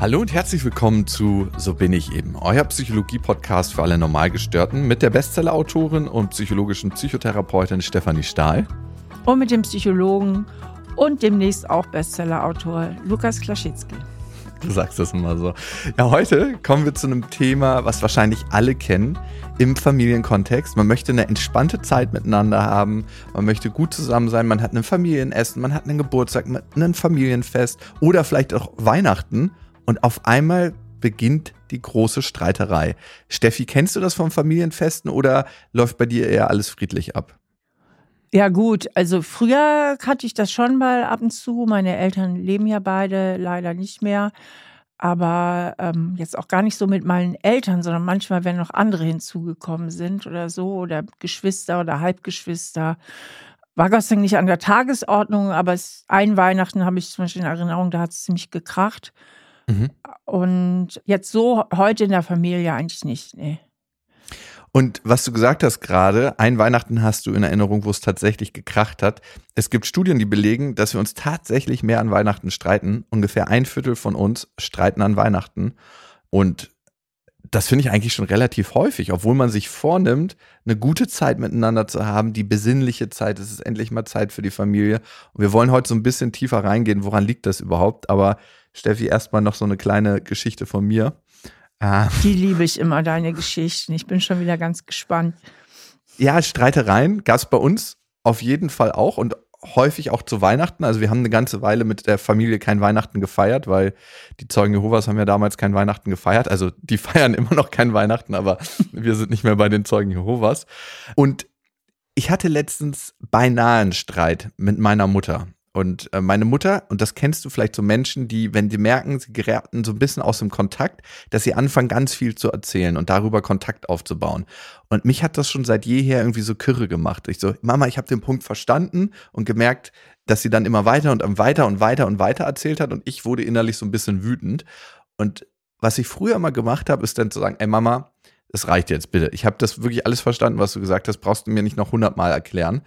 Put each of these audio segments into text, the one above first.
Hallo und herzlich willkommen zu So bin ich eben, euer Psychologie-Podcast für alle Normalgestörten mit der Bestseller-Autorin und psychologischen Psychotherapeutin Stefanie Stahl. Und mit dem Psychologen und demnächst auch Bestseller-Autor Lukas Klaschitzky. Du sagst das immer so. Ja, heute kommen wir zu einem Thema, was wahrscheinlich alle kennen im Familienkontext. Man möchte eine entspannte Zeit miteinander haben, man möchte gut zusammen sein, man hat ein Familienessen, man hat einen Geburtstag, ein Familienfest oder vielleicht auch Weihnachten und auf einmal beginnt die große Streiterei. Steffi, kennst du das vom Familienfesten oder läuft bei dir eher alles friedlich ab? Ja gut, also früher hatte ich das schon mal ab und zu. Meine Eltern leben ja beide leider nicht mehr. Aber ähm, jetzt auch gar nicht so mit meinen Eltern, sondern manchmal, wenn noch andere hinzugekommen sind oder so, oder Geschwister oder Halbgeschwister. War Gott sei Dank nicht an der Tagesordnung, aber es, ein Weihnachten habe ich zum Beispiel in Erinnerung, da hat es ziemlich gekracht. Mhm. Und jetzt so heute in der Familie eigentlich nicht. Nee. Und was du gesagt hast gerade, ein Weihnachten hast du in Erinnerung, wo es tatsächlich gekracht hat. Es gibt Studien, die belegen, dass wir uns tatsächlich mehr an Weihnachten streiten. Ungefähr ein Viertel von uns streiten an Weihnachten. Und das finde ich eigentlich schon relativ häufig, obwohl man sich vornimmt, eine gute Zeit miteinander zu haben, die besinnliche Zeit. Es ist endlich mal Zeit für die Familie. Und wir wollen heute so ein bisschen tiefer reingehen, woran liegt das überhaupt? Aber Steffi, erstmal noch so eine kleine Geschichte von mir. Ah. Die liebe ich immer, deine Geschichten. Ich bin schon wieder ganz gespannt. Ja, Streitereien gab es bei uns auf jeden Fall auch und häufig auch zu Weihnachten. Also wir haben eine ganze Weile mit der Familie kein Weihnachten gefeiert, weil die Zeugen Jehovas haben ja damals kein Weihnachten gefeiert. Also die feiern immer noch kein Weihnachten, aber wir sind nicht mehr bei den Zeugen Jehovas. Und ich hatte letztens beinahe einen Streit mit meiner Mutter. Und äh, meine Mutter, und das kennst du vielleicht so Menschen, die, wenn die merken, sie geraten so ein bisschen aus dem Kontakt, dass sie anfangen, ganz viel zu erzählen und darüber Kontakt aufzubauen. Und mich hat das schon seit jeher irgendwie so kürre gemacht. Ich so, Mama, ich habe den Punkt verstanden und gemerkt, dass sie dann immer weiter und weiter und weiter und weiter erzählt hat und ich wurde innerlich so ein bisschen wütend. Und was ich früher immer gemacht habe, ist dann zu sagen, ey Mama, das reicht jetzt bitte. Ich habe das wirklich alles verstanden, was du gesagt hast, brauchst du mir nicht noch hundertmal erklären.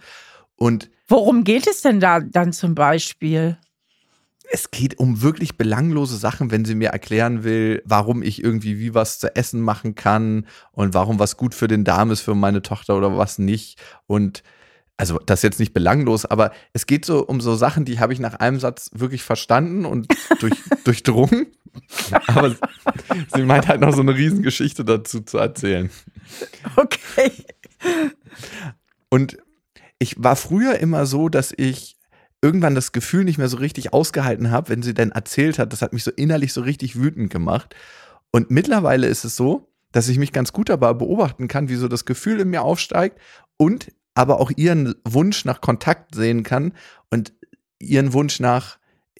Und Worum geht es denn da dann zum Beispiel? Es geht um wirklich belanglose Sachen, wenn sie mir erklären will, warum ich irgendwie wie was zu essen machen kann und warum was gut für den Darm ist für meine Tochter oder was nicht. Und also das ist jetzt nicht belanglos, aber es geht so um so Sachen, die habe ich nach einem Satz wirklich verstanden und durch, durchdrungen. Aber sie meint halt noch so eine Riesengeschichte dazu zu erzählen. Okay. Und ich war früher immer so, dass ich irgendwann das Gefühl nicht mehr so richtig ausgehalten habe, wenn sie dann erzählt hat. Das hat mich so innerlich so richtig wütend gemacht. Und mittlerweile ist es so, dass ich mich ganz gut dabei beobachten kann, wie so das Gefühl in mir aufsteigt und aber auch ihren Wunsch nach Kontakt sehen kann und ihren Wunsch nach,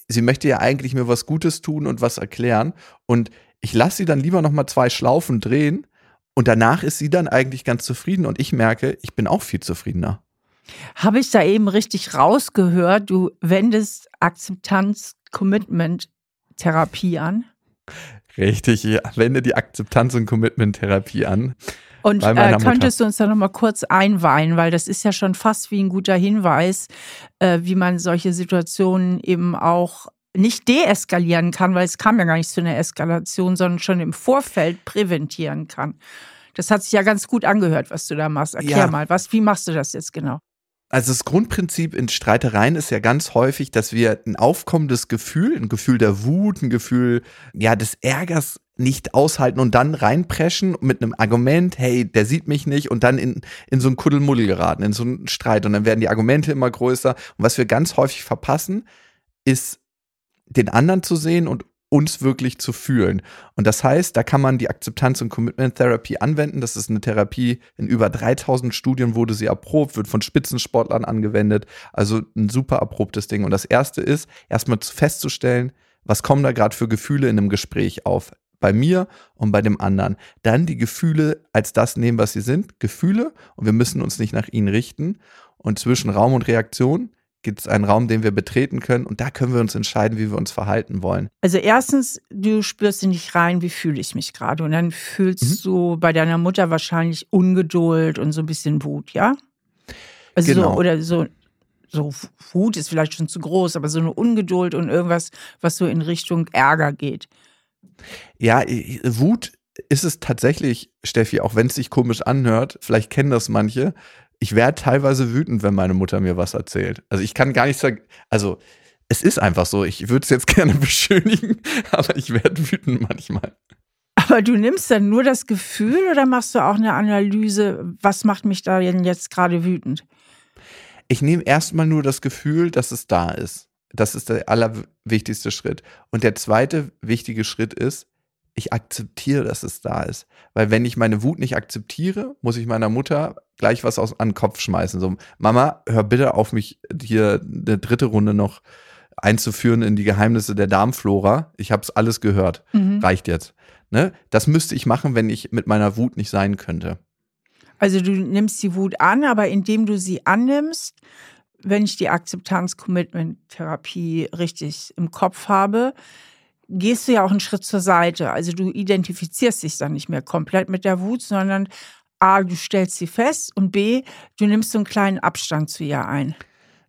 sie möchte ja eigentlich mir was Gutes tun und was erklären. Und ich lasse sie dann lieber nochmal zwei Schlaufen drehen und danach ist sie dann eigentlich ganz zufrieden und ich merke, ich bin auch viel zufriedener. Habe ich da eben richtig rausgehört, du wendest Akzeptanz-Commitment-Therapie an? Richtig, ich wende die Akzeptanz- und Commitment-Therapie an. Und äh, könntest du uns da nochmal kurz einweihen, weil das ist ja schon fast wie ein guter Hinweis, äh, wie man solche Situationen eben auch nicht deeskalieren kann, weil es kam ja gar nicht zu einer Eskalation, sondern schon im Vorfeld präventieren kann. Das hat sich ja ganz gut angehört, was du da machst. Erklär ja. mal, was, wie machst du das jetzt genau? Also das Grundprinzip in Streitereien ist ja ganz häufig, dass wir ein aufkommendes Gefühl, ein Gefühl der Wut, ein Gefühl ja des Ärgers nicht aushalten und dann reinpreschen mit einem Argument, hey, der sieht mich nicht und dann in, in so ein Kuddelmuddel geraten, in so einen Streit und dann werden die Argumente immer größer. Und was wir ganz häufig verpassen, ist den anderen zu sehen und uns wirklich zu fühlen. Und das heißt, da kann man die Akzeptanz- und Commitment-Therapie anwenden. Das ist eine Therapie, in über 3000 Studien wurde sie erprobt, wird von Spitzensportlern angewendet. Also ein super erprobtes Ding. Und das erste ist, erstmal festzustellen, was kommen da gerade für Gefühle in einem Gespräch auf? Bei mir und bei dem anderen. Dann die Gefühle als das nehmen, was sie sind. Gefühle. Und wir müssen uns nicht nach ihnen richten. Und zwischen Raum und Reaktion gibt es einen Raum, den wir betreten können und da können wir uns entscheiden, wie wir uns verhalten wollen. Also erstens, du spürst in dich rein, wie fühle ich mich gerade und dann fühlst mhm. du bei deiner Mutter wahrscheinlich Ungeduld und so ein bisschen Wut, ja? Also genau. so, oder so so Wut ist vielleicht schon zu groß, aber so eine Ungeduld und irgendwas, was so in Richtung Ärger geht. Ja, Wut ist es tatsächlich, Steffi, auch wenn es sich komisch anhört, vielleicht kennen das manche. Ich werde teilweise wütend, wenn meine Mutter mir was erzählt. Also ich kann gar nicht sagen, also es ist einfach so. Ich würde es jetzt gerne beschönigen, aber ich werde wütend manchmal. Aber du nimmst dann nur das Gefühl oder machst du auch eine Analyse, was macht mich da denn jetzt gerade wütend? Ich nehme erstmal nur das Gefühl, dass es da ist. Das ist der allerwichtigste Schritt. Und der zweite wichtige Schritt ist, ich akzeptiere, dass es da ist. Weil wenn ich meine Wut nicht akzeptiere, muss ich meiner Mutter gleich was aus, an den Kopf schmeißen. So, Mama, hör bitte auf mich hier eine dritte Runde noch einzuführen in die Geheimnisse der Darmflora. Ich habe es alles gehört. Mhm. Reicht jetzt. Ne? Das müsste ich machen, wenn ich mit meiner Wut nicht sein könnte. Also du nimmst die Wut an, aber indem du sie annimmst, wenn ich die Akzeptanz-Commitment-Therapie richtig im Kopf habe, gehst du ja auch einen Schritt zur Seite. Also du identifizierst dich dann nicht mehr komplett mit der Wut, sondern A, du stellst sie fest und B, du nimmst so einen kleinen Abstand zu ihr ein.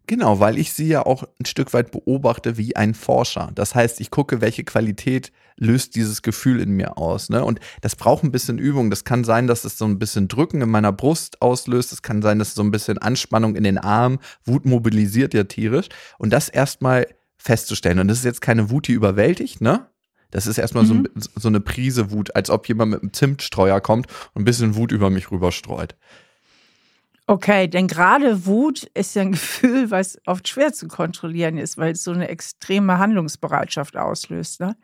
Genau, weil ich sie ja auch ein Stück weit beobachte wie ein Forscher. Das heißt, ich gucke, welche Qualität löst dieses Gefühl in mir aus. Ne? Und das braucht ein bisschen Übung. Das kann sein, dass es so ein bisschen Drücken in meiner Brust auslöst. Es kann sein, dass es so ein bisschen Anspannung in den Armen, Wut mobilisiert ja tierisch. Und das erstmal festzustellen. Und das ist jetzt keine Wut, die überwältigt, ne? Das ist erstmal mhm. so, so eine Prise Wut, als ob jemand mit einem Zimtstreuer kommt und ein bisschen Wut über mich rüberstreut. Okay, denn gerade Wut ist ja ein Gefühl, was oft schwer zu kontrollieren ist, weil es so eine extreme Handlungsbereitschaft auslöst. Ne?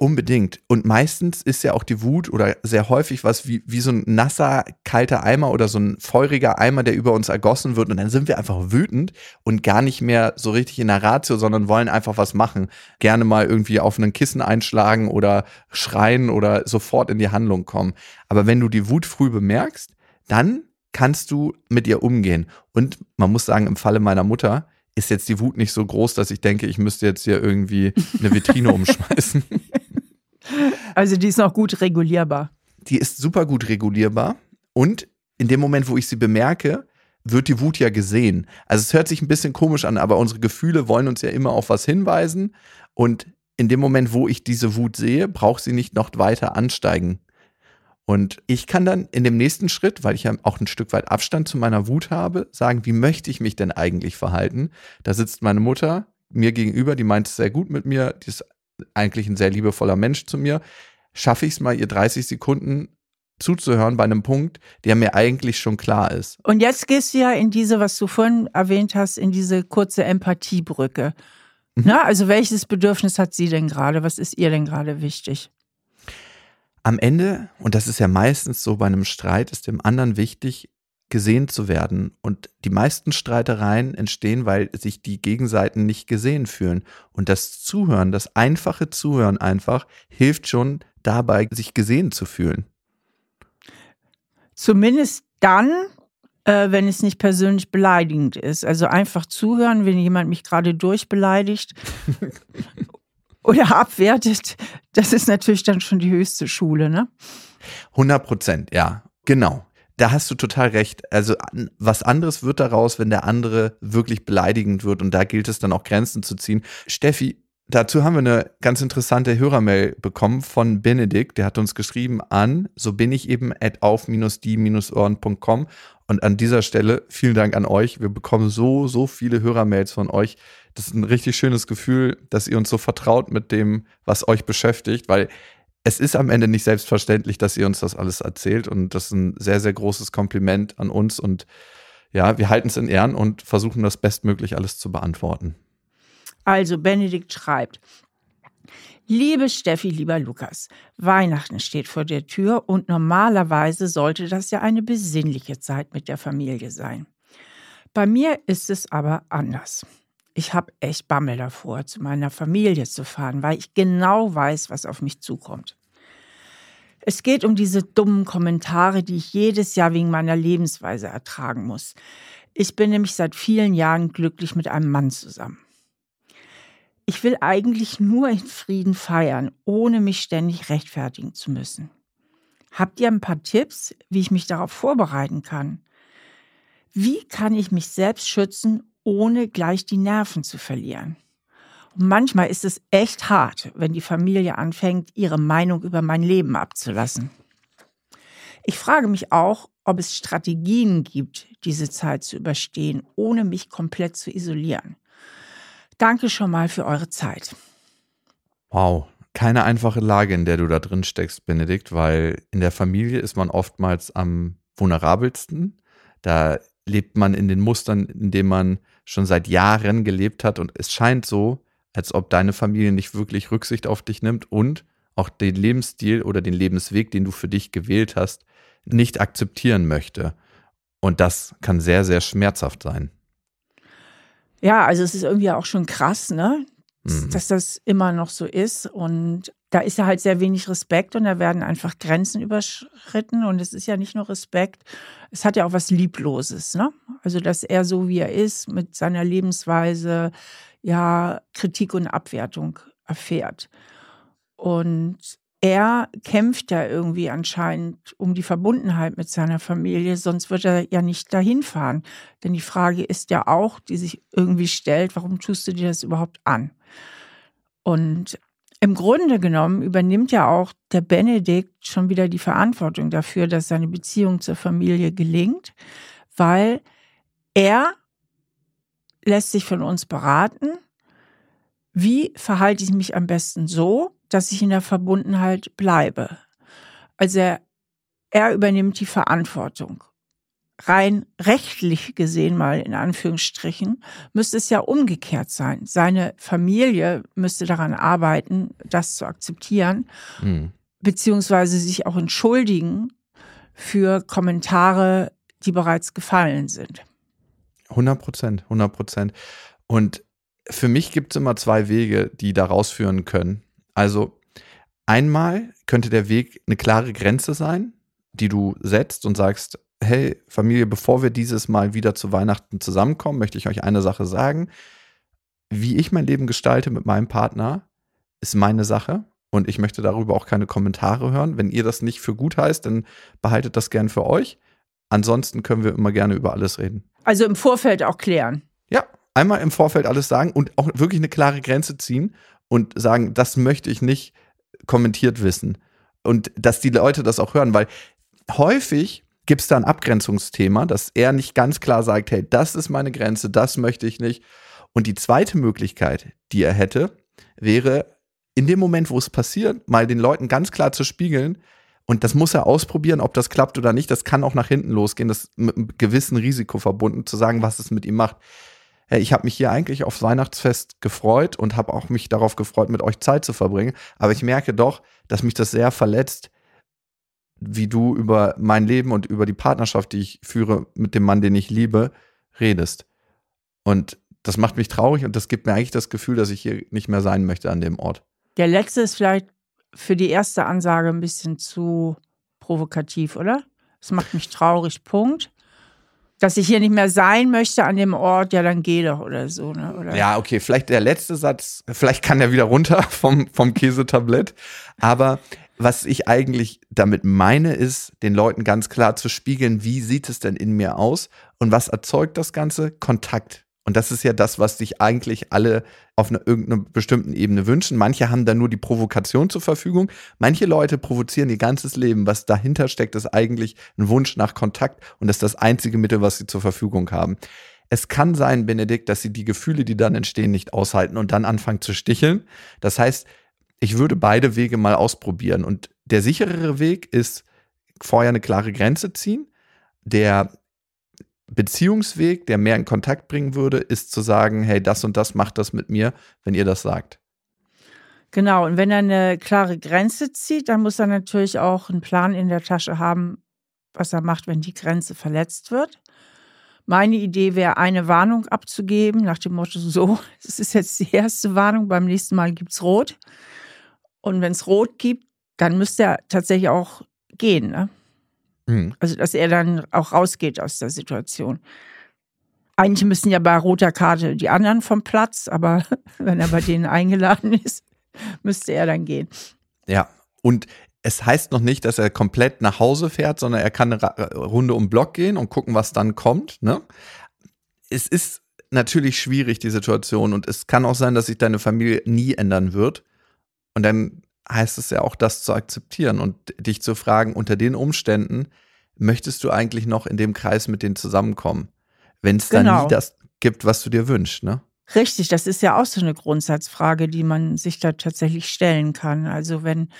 Unbedingt. Und meistens ist ja auch die Wut oder sehr häufig was wie, wie so ein nasser, kalter Eimer oder so ein feuriger Eimer, der über uns ergossen wird. Und dann sind wir einfach wütend und gar nicht mehr so richtig in der Ratio, sondern wollen einfach was machen. Gerne mal irgendwie auf einen Kissen einschlagen oder schreien oder sofort in die Handlung kommen. Aber wenn du die Wut früh bemerkst, dann kannst du mit ihr umgehen. Und man muss sagen, im Falle meiner Mutter, ist jetzt die Wut nicht so groß, dass ich denke, ich müsste jetzt hier irgendwie eine Vitrine umschmeißen. Also die ist noch gut regulierbar. Die ist super gut regulierbar und in dem Moment, wo ich sie bemerke, wird die Wut ja gesehen. Also es hört sich ein bisschen komisch an, aber unsere Gefühle wollen uns ja immer auf was hinweisen und in dem Moment, wo ich diese Wut sehe, braucht sie nicht noch weiter ansteigen. Und ich kann dann in dem nächsten Schritt, weil ich ja auch ein Stück weit Abstand zu meiner Wut habe, sagen, wie möchte ich mich denn eigentlich verhalten? Da sitzt meine Mutter mir gegenüber, die meint es sehr gut mit mir, die ist eigentlich ein sehr liebevoller Mensch zu mir, schaffe ich es mal, ihr 30 Sekunden zuzuhören bei einem Punkt, der mir eigentlich schon klar ist. Und jetzt gehst du ja in diese, was du vorhin erwähnt hast, in diese kurze Empathiebrücke. Mhm. Na, also welches Bedürfnis hat sie denn gerade? Was ist ihr denn gerade wichtig? Am Ende, und das ist ja meistens so bei einem Streit, ist dem anderen wichtig, gesehen zu werden. Und die meisten Streitereien entstehen, weil sich die Gegenseiten nicht gesehen fühlen. Und das Zuhören, das einfache Zuhören einfach, hilft schon dabei, sich gesehen zu fühlen. Zumindest dann, äh, wenn es nicht persönlich beleidigend ist. Also einfach zuhören, wenn jemand mich gerade durchbeleidigt oder abwertet, das ist natürlich dann schon die höchste Schule, ne? 100 Prozent, ja, genau da hast du total recht. Also was anderes wird daraus, wenn der andere wirklich beleidigend wird und da gilt es dann auch Grenzen zu ziehen. Steffi, dazu haben wir eine ganz interessante Hörermail bekommen von Benedikt, der hat uns geschrieben an, so bin ich eben at auf-die-ohren.com und an dieser Stelle vielen Dank an euch. Wir bekommen so, so viele Hörermails von euch. Das ist ein richtig schönes Gefühl, dass ihr uns so vertraut mit dem, was euch beschäftigt, weil es ist am Ende nicht selbstverständlich, dass ihr uns das alles erzählt und das ist ein sehr, sehr großes Kompliment an uns und ja, wir halten es in Ehren und versuchen das bestmöglich alles zu beantworten. Also, Benedikt schreibt, Liebe Steffi, lieber Lukas, Weihnachten steht vor der Tür und normalerweise sollte das ja eine besinnliche Zeit mit der Familie sein. Bei mir ist es aber anders ich habe echt Bammel davor, zu meiner Familie zu fahren, weil ich genau weiß, was auf mich zukommt. Es geht um diese dummen Kommentare, die ich jedes Jahr wegen meiner Lebensweise ertragen muss. Ich bin nämlich seit vielen Jahren glücklich mit einem Mann zusammen. Ich will eigentlich nur in Frieden feiern, ohne mich ständig rechtfertigen zu müssen. Habt ihr ein paar Tipps, wie ich mich darauf vorbereiten kann? Wie kann ich mich selbst schützen, ohne gleich die Nerven zu verlieren. manchmal ist es echt hart, wenn die Familie anfängt, ihre Meinung über mein Leben abzulassen. Ich frage mich auch, ob es Strategien gibt, diese Zeit zu überstehen, ohne mich komplett zu isolieren. Danke schon mal für eure Zeit. Wow, keine einfache Lage, in der du da drin steckst, Benedikt, weil in der Familie ist man oftmals am vulnerabelsten. Da lebt man in den Mustern, in denen man schon seit Jahren gelebt hat und es scheint so, als ob deine Familie nicht wirklich Rücksicht auf dich nimmt und auch den Lebensstil oder den Lebensweg, den du für dich gewählt hast, nicht akzeptieren möchte. Und das kann sehr, sehr schmerzhaft sein. Ja, also es ist irgendwie auch schon krass, ne? Mhm. Dass das immer noch so ist. Und da ist ja halt sehr wenig Respekt und da werden einfach Grenzen überschritten. Und es ist ja nicht nur Respekt, es hat ja auch was Liebloses, ne? Also, dass er so wie er ist, mit seiner Lebensweise, ja, Kritik und Abwertung erfährt. Und er kämpft ja irgendwie anscheinend um die Verbundenheit mit seiner Familie, sonst wird er ja nicht dahin fahren. Denn die Frage ist ja auch, die sich irgendwie stellt, warum tust du dir das überhaupt an? Und im Grunde genommen übernimmt ja auch der Benedikt schon wieder die Verantwortung dafür, dass seine Beziehung zur Familie gelingt, weil er lässt sich von uns beraten, wie verhalte ich mich am besten so, dass ich in der Verbundenheit bleibe. Also er, er übernimmt die Verantwortung. Rein rechtlich gesehen mal in Anführungsstrichen müsste es ja umgekehrt sein. Seine Familie müsste daran arbeiten, das zu akzeptieren, Mhm. beziehungsweise sich auch entschuldigen für Kommentare, die bereits gefallen sind. 100 Prozent, 100 Prozent. Und für mich gibt es immer zwei Wege, die da rausführen können. Also einmal könnte der Weg eine klare Grenze sein, die du setzt und sagst, hey Familie, bevor wir dieses Mal wieder zu Weihnachten zusammenkommen, möchte ich euch eine Sache sagen. Wie ich mein Leben gestalte mit meinem Partner, ist meine Sache und ich möchte darüber auch keine Kommentare hören. Wenn ihr das nicht für gut heißt, dann behaltet das gern für euch. Ansonsten können wir immer gerne über alles reden. Also im Vorfeld auch klären. Ja, einmal im Vorfeld alles sagen und auch wirklich eine klare Grenze ziehen und sagen, das möchte ich nicht kommentiert wissen. Und dass die Leute das auch hören, weil häufig gibt es da ein Abgrenzungsthema, dass er nicht ganz klar sagt, hey, das ist meine Grenze, das möchte ich nicht. Und die zweite Möglichkeit, die er hätte, wäre in dem Moment, wo es passiert, mal den Leuten ganz klar zu spiegeln, und das muss er ausprobieren, ob das klappt oder nicht. Das kann auch nach hinten losgehen. Das mit einem gewissen Risiko verbunden, zu sagen, was es mit ihm macht. Hey, ich habe mich hier eigentlich aufs Weihnachtsfest gefreut und habe auch mich darauf gefreut, mit euch Zeit zu verbringen. Aber ich merke doch, dass mich das sehr verletzt, wie du über mein Leben und über die Partnerschaft, die ich führe mit dem Mann, den ich liebe, redest. Und das macht mich traurig und das gibt mir eigentlich das Gefühl, dass ich hier nicht mehr sein möchte an dem Ort. Der letzte ist vielleicht für die erste Ansage ein bisschen zu provokativ, oder? Es macht mich traurig, Punkt. Dass ich hier nicht mehr sein möchte an dem Ort, ja, dann geh doch oder so, ne? Oder? Ja, okay, vielleicht der letzte Satz, vielleicht kann er wieder runter vom, vom Käsetablett. Aber was ich eigentlich damit meine, ist, den Leuten ganz klar zu spiegeln, wie sieht es denn in mir aus und was erzeugt das Ganze? Kontakt. Und das ist ja das, was sich eigentlich alle auf einer irgendeiner bestimmten Ebene wünschen. Manche haben da nur die Provokation zur Verfügung. Manche Leute provozieren ihr ganzes Leben. Was dahinter steckt, ist eigentlich ein Wunsch nach Kontakt und das ist das einzige Mittel, was sie zur Verfügung haben. Es kann sein, Benedikt, dass sie die Gefühle, die dann entstehen, nicht aushalten und dann anfangen zu sticheln. Das heißt, ich würde beide Wege mal ausprobieren. Und der sicherere Weg ist vorher eine klare Grenze ziehen. Der Beziehungsweg, der mehr in Kontakt bringen würde, ist zu sagen, hey, das und das macht das mit mir, wenn ihr das sagt. Genau, und wenn er eine klare Grenze zieht, dann muss er natürlich auch einen Plan in der Tasche haben, was er macht, wenn die Grenze verletzt wird. Meine Idee wäre, eine Warnung abzugeben, nach dem Motto: So, das ist jetzt die erste Warnung, beim nächsten Mal gibt es Rot. Und wenn es Rot gibt, dann müsste er tatsächlich auch gehen. Ne? Mhm. Also, dass er dann auch rausgeht aus der Situation. Eigentlich müssen ja bei roter Karte die anderen vom Platz, aber wenn er bei denen eingeladen ist, müsste er dann gehen. Ja, und es heißt noch nicht, dass er komplett nach Hause fährt, sondern er kann eine Runde um den Block gehen und gucken, was dann kommt. Ne? Es ist natürlich schwierig, die Situation. Und es kann auch sein, dass sich deine Familie nie ändern wird. Und dann heißt es ja auch, das zu akzeptieren und dich zu fragen, unter den Umständen, möchtest du eigentlich noch in dem Kreis mit denen zusammenkommen? Wenn es dann Genau. nie das gibt, was du dir wünschst, ne? Richtig, das ist ja auch so eine Grundsatzfrage, die man sich da tatsächlich stellen kann. Also wenn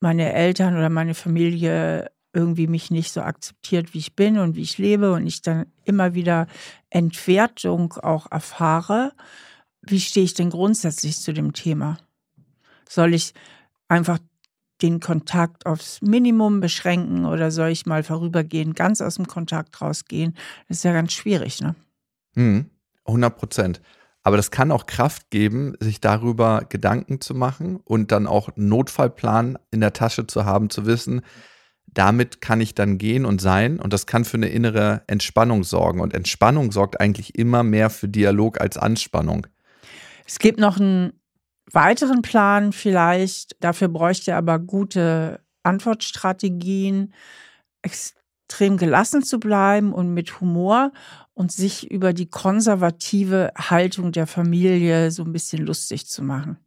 meine Eltern oder meine Familie irgendwie mich nicht so akzeptiert, wie ich bin und wie ich lebe und ich dann immer wieder Entwertung auch erfahre, wie stehe ich denn grundsätzlich zu dem Thema? Soll ich einfach den Kontakt aufs Minimum beschränken oder soll ich mal vorübergehend ganz aus dem Kontakt rausgehen? Das ist ja ganz schwierig, ne? Mhm. 100 Prozent. Aber das kann auch Kraft geben, sich darüber Gedanken zu machen und dann auch einen Notfallplan in der Tasche zu haben, zu wissen, damit kann ich dann gehen und sein und das kann für eine innere Entspannung sorgen. Und Entspannung sorgt eigentlich immer mehr für Dialog als Anspannung. Es gibt noch einen weiteren Plan vielleicht. Dafür bräuchte er aber gute Antwortstrategien, extrem gelassen zu bleiben und mit Humor und sich über die konservative Haltung der Familie so ein bisschen lustig zu machen.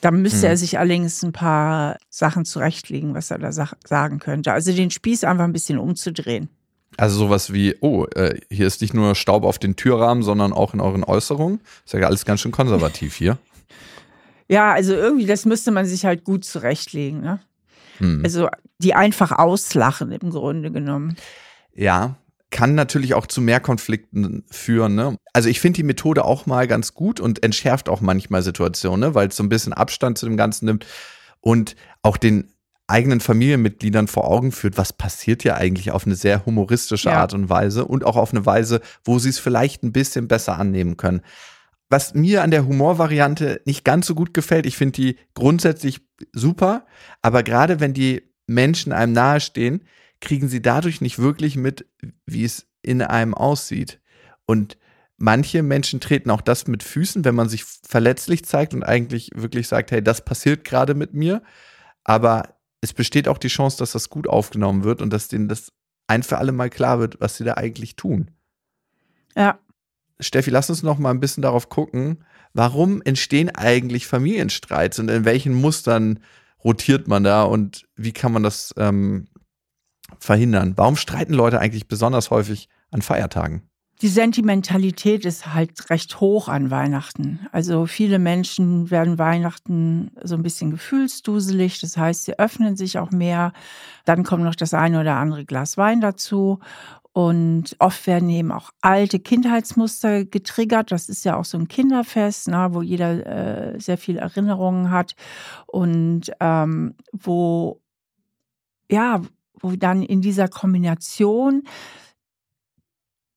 Da müsste Hm. er sich allerdings ein paar Sachen zurechtlegen, was er da sag- sagen könnte. Also den Spieß einfach ein bisschen umzudrehen. Also sowas wie, oh, äh, hier ist nicht nur Staub auf den Türrahmen, sondern auch in euren Äußerungen. Ist ja alles ganz schön konservativ hier. Ja, also irgendwie, das müsste man sich halt gut zurechtlegen. Ne? Hm. Also die einfach auslachen im Grunde genommen. Ja, kann natürlich auch zu mehr Konflikten führen. Ne? Also ich finde die Methode auch mal ganz gut und entschärft auch manchmal Situationen, ne? weil es so ein bisschen Abstand zu dem Ganzen nimmt und auch den eigenen Familienmitgliedern vor Augen führt, was passiert ja eigentlich auf eine sehr humoristische Ja. Art und Weise und auch auf eine Weise, wo sie es vielleicht ein bisschen besser annehmen können. Was mir an der Humorvariante nicht ganz so gut gefällt, ich finde die grundsätzlich super, aber gerade wenn die Menschen einem nahestehen, kriegen sie dadurch nicht wirklich mit, wie es in einem aussieht. Und manche Menschen treten auch das mit Füßen, wenn man sich verletzlich zeigt und eigentlich wirklich sagt, hey, das passiert gerade mit mir. Aber es besteht auch die Chance, dass das gut aufgenommen wird und dass denen das ein für alle Mal klar wird, was sie da eigentlich tun. Ja, Steffi, lass uns noch mal ein bisschen darauf gucken, warum entstehen eigentlich Familienstreits und in welchen Mustern rotiert man da und wie kann man das ähm, verhindern? Warum streiten Leute eigentlich besonders häufig an Feiertagen? die Sentimentalität ist halt recht hoch an Weihnachten. Also viele Menschen werden Weihnachten so ein bisschen gefühlsduselig. Das heißt, sie öffnen sich auch mehr. Dann kommt noch das eine oder andere Glas Wein dazu. Und oft werden eben auch alte Kindheitsmuster getriggert. Das ist ja auch so ein Kinderfest, ne, wo jeder äh, sehr viel Erinnerungen hat und ähm, wo ja, wo dann in dieser Kombination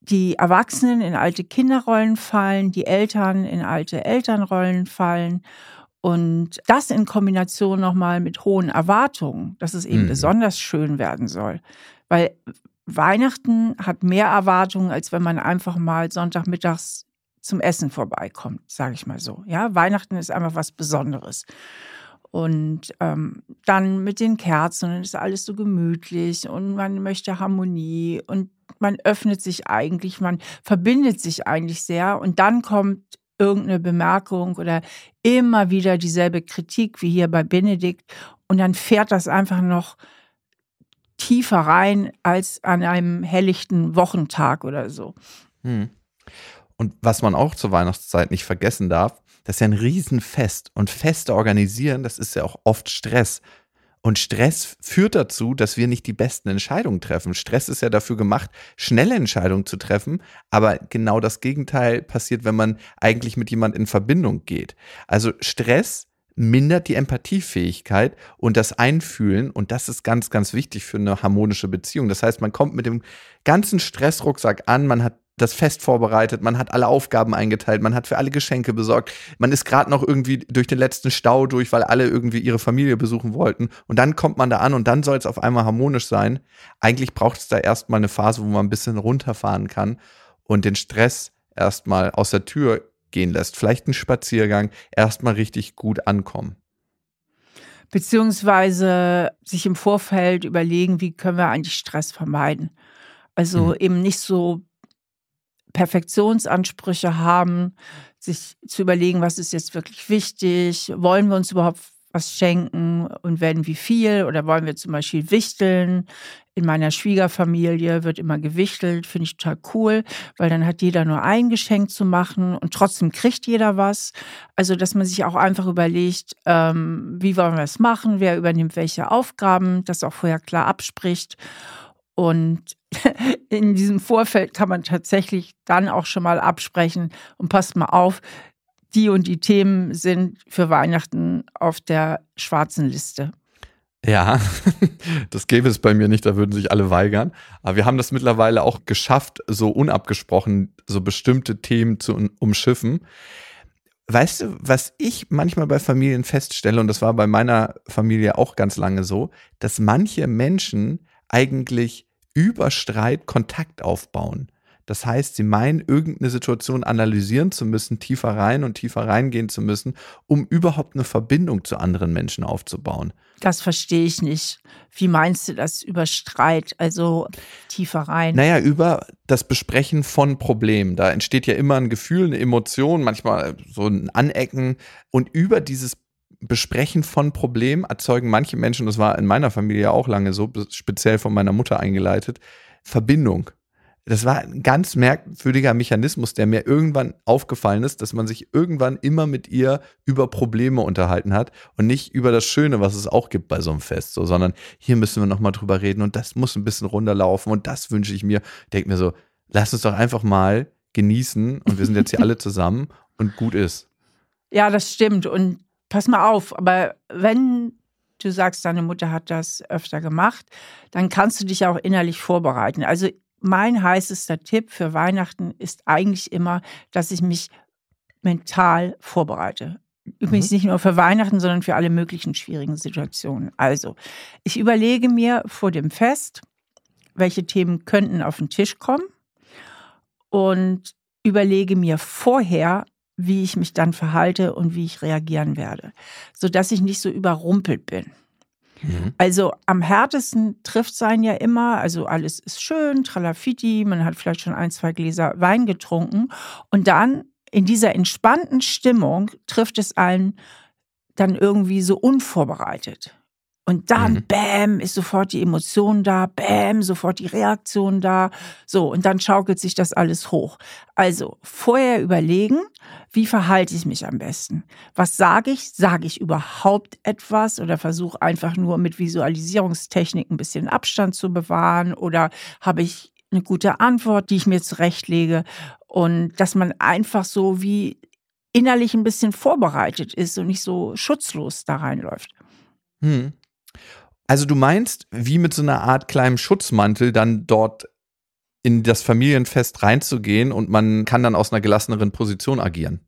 die Erwachsenen in alte Kinderrollen fallen, die Eltern in alte Elternrollen fallen und das in Kombination nochmal mit hohen Erwartungen, dass es eben Mhm. besonders schön werden soll. Weil Weihnachten hat mehr Erwartungen, als wenn man einfach mal Sonntagmittags zum Essen vorbeikommt, sage ich mal so. Ja, Weihnachten ist einfach was Besonderes. Und ähm, dann mit den Kerzen, dann ist alles so gemütlich und man möchte Harmonie und man öffnet sich eigentlich, man verbindet sich eigentlich sehr und dann kommt irgendeine Bemerkung oder immer wieder dieselbe Kritik wie hier bei Benedikt und dann fährt das einfach noch tiefer rein als an einem helllichten Wochentag oder so. Hm. Und was man auch zur Weihnachtszeit nicht vergessen darf, das ist ja ein Riesenfest. Und Feste organisieren, das ist ja auch oft Stress. Und Stress führt dazu, dass wir nicht die besten Entscheidungen treffen. Stress ist ja dafür gemacht, schnelle Entscheidungen zu treffen. Aber genau das Gegenteil passiert, wenn man eigentlich mit jemand in Verbindung geht. Also Stress mindert die Empathiefähigkeit und das Einfühlen. Und das ist ganz, ganz wichtig für eine harmonische Beziehung. Das heißt, man kommt mit dem ganzen Stressrucksack an, man hat das Fest vorbereitet, man hat alle Aufgaben eingeteilt, man hat für alle Geschenke besorgt, man ist gerade noch irgendwie durch den letzten Stau durch, weil alle irgendwie ihre Familie besuchen wollten und dann kommt man da an und dann soll es auf einmal harmonisch sein. Eigentlich braucht es da erstmal eine Phase, wo man ein bisschen runterfahren kann und den Stress erstmal aus der Tür gehen lässt. Vielleicht einen Spaziergang, erstmal richtig gut ankommen. Beziehungsweise sich im Vorfeld überlegen, wie können wir eigentlich Stress vermeiden. Also Mhm. eben nicht so Perfektionsansprüche haben, sich zu überlegen, was ist jetzt wirklich wichtig, wollen wir uns überhaupt was schenken und wenn wie viel oder wollen wir zum Beispiel wichteln. In meiner Schwiegerfamilie wird immer gewichtelt, finde ich total cool, weil dann hat jeder nur ein Geschenk zu machen und trotzdem kriegt jeder was. Also, dass man sich auch einfach überlegt, ähm, wie wollen wir es machen, wer übernimmt welche Aufgaben, das auch vorher klar abspricht. Und in diesem Vorfeld kann man tatsächlich dann auch schon mal absprechen und passt mal auf, die und die Themen sind für Weihnachten auf der schwarzen Liste. Ja, das gäbe es bei mir nicht, da würden sich alle weigern. Aber wir haben das mittlerweile auch geschafft, so unabgesprochen so bestimmte Themen zu umschiffen. Weißt du, was ich manchmal bei Familien feststelle, und das war bei meiner Familie auch ganz lange so, dass manche Menschen eigentlich über Streit Kontakt aufbauen. Das heißt, sie meinen, irgendeine Situation analysieren zu müssen, tiefer rein und tiefer reingehen zu müssen, um überhaupt eine Verbindung zu anderen Menschen aufzubauen. Das verstehe ich nicht. Wie meinst du das über Streit, also tiefer rein? Naja, über das Besprechen von Problemen. Da entsteht ja immer ein Gefühl, eine Emotion, manchmal so ein Anecken. Und über dieses Besprechen von Problemen erzeugen manche Menschen, das war in meiner Familie auch lange so, speziell von meiner Mutter eingeleitet, Verbindung das war ein ganz merkwürdiger Mechanismus, der mir irgendwann aufgefallen ist, dass man sich irgendwann immer mit ihr über Probleme unterhalten hat und nicht über das Schöne, was es auch gibt bei so einem Fest, so, sondern hier müssen wir nochmal drüber reden und das muss ein bisschen runterlaufen und das wünsche ich mir. Denke mir so, lass uns doch einfach mal genießen und wir sind jetzt hier alle zusammen und gut ist. Ja, das stimmt und pass mal auf, aber wenn du sagst, deine Mutter hat das öfter gemacht, dann kannst du dich auch innerlich vorbereiten. Also mein heißester Tipp für Weihnachten ist eigentlich immer, dass ich mich mental vorbereite. Übrigens mhm. nicht nur für Weihnachten, sondern für alle möglichen schwierigen Situationen. Also, ich überlege mir vor dem Fest, welche Themen könnten auf den Tisch kommen und überlege mir vorher, wie ich mich dann verhalte und wie ich reagieren werde, sodass ich nicht so überrumpelt bin. Mhm. Also am härtesten trifft sein ja immer, also alles ist schön, tralafiti, man hat vielleicht schon ein, zwei Gläser Wein getrunken und dann in dieser entspannten Stimmung trifft es einen dann irgendwie so unvorbereitet. Und dann, mhm. bäm, ist sofort die Emotion da, bäm, sofort die Reaktion da. So, und dann schaukelt sich das alles hoch. Also vorher überlegen, wie verhalte ich mich am besten? Was sage ich? Sage ich überhaupt etwas oder versuche einfach nur mit Visualisierungstechnik ein bisschen Abstand zu bewahren? Oder habe ich eine gute Antwort, die ich mir zurechtlege? Und dass man einfach so wie innerlich ein bisschen vorbereitet ist und nicht so schutzlos da reinläuft. Hm. Also du meinst, wie mit so einer Art kleinem Schutzmantel dann dort in das Familienfest reinzugehen und man kann dann aus einer gelasseneren Position agieren.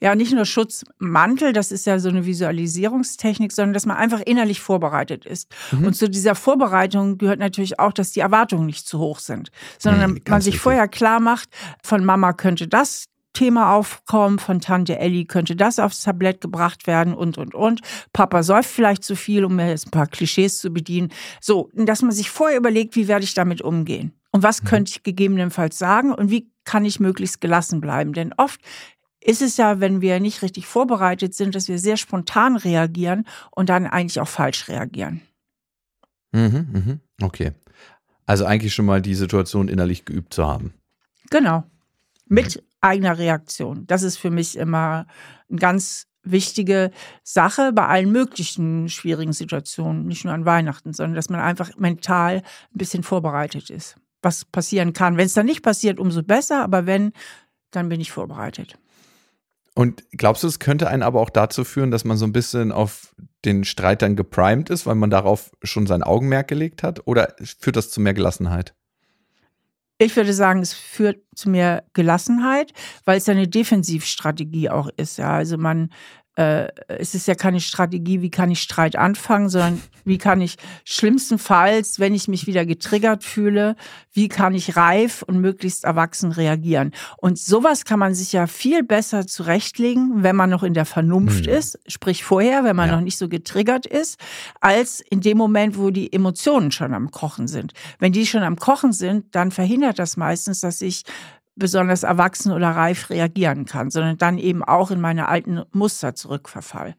Ja, nicht nur Schutzmantel, das ist ja so eine Visualisierungstechnik, sondern dass man einfach innerlich vorbereitet ist. Mhm. Und zu dieser Vorbereitung gehört natürlich auch, dass die Erwartungen nicht zu hoch sind, sondern mhm, man sich richtig. vorher klar macht, von Mama könnte das Thema aufkommen, von Tante Ellie könnte das aufs Tablett gebracht werden und, und, und. Papa säuft vielleicht zu viel, um mir jetzt ein paar Klischees zu bedienen. So, dass man sich vorher überlegt, wie werde ich damit umgehen? Und was mhm. könnte ich gegebenenfalls sagen und wie kann ich möglichst gelassen bleiben? Denn oft ist es ja, wenn wir nicht richtig vorbereitet sind, dass wir sehr spontan reagieren und dann eigentlich auch falsch reagieren. Mhm, mhm. Okay. Also eigentlich schon mal die Situation innerlich geübt zu haben. Genau. Mit eigener Reaktion. Das ist für mich immer eine ganz wichtige Sache bei allen möglichen schwierigen Situationen, nicht nur an Weihnachten, sondern dass man einfach mental ein bisschen vorbereitet ist, was passieren kann. Wenn es dann nicht passiert, umso besser, aber wenn, dann bin ich vorbereitet. Und glaubst du, es könnte einen aber auch dazu führen, dass man so ein bisschen auf den Streit dann geprimed ist, weil man darauf schon sein Augenmerk gelegt hat? Oder führt das zu mehr Gelassenheit? Ich würde sagen, es führt zu mehr Gelassenheit, weil es ja eine Defensivstrategie auch ist. Ja. Also man äh, es ist ja keine Strategie, wie kann ich Streit anfangen, sondern wie kann ich schlimmstenfalls, wenn ich mich wieder getriggert fühle, wie kann ich reif und möglichst erwachsen reagieren. Und sowas kann man sich ja viel besser zurechtlegen, wenn man noch in der Vernunft mhm. ist, sprich vorher, wenn man ja. noch nicht so getriggert ist, als in dem Moment, wo die Emotionen schon am Kochen sind. Wenn die schon am Kochen sind, dann verhindert das meistens, dass ich besonders erwachsen oder reif reagieren kann, sondern dann eben auch in meine alten Muster zurückverfall.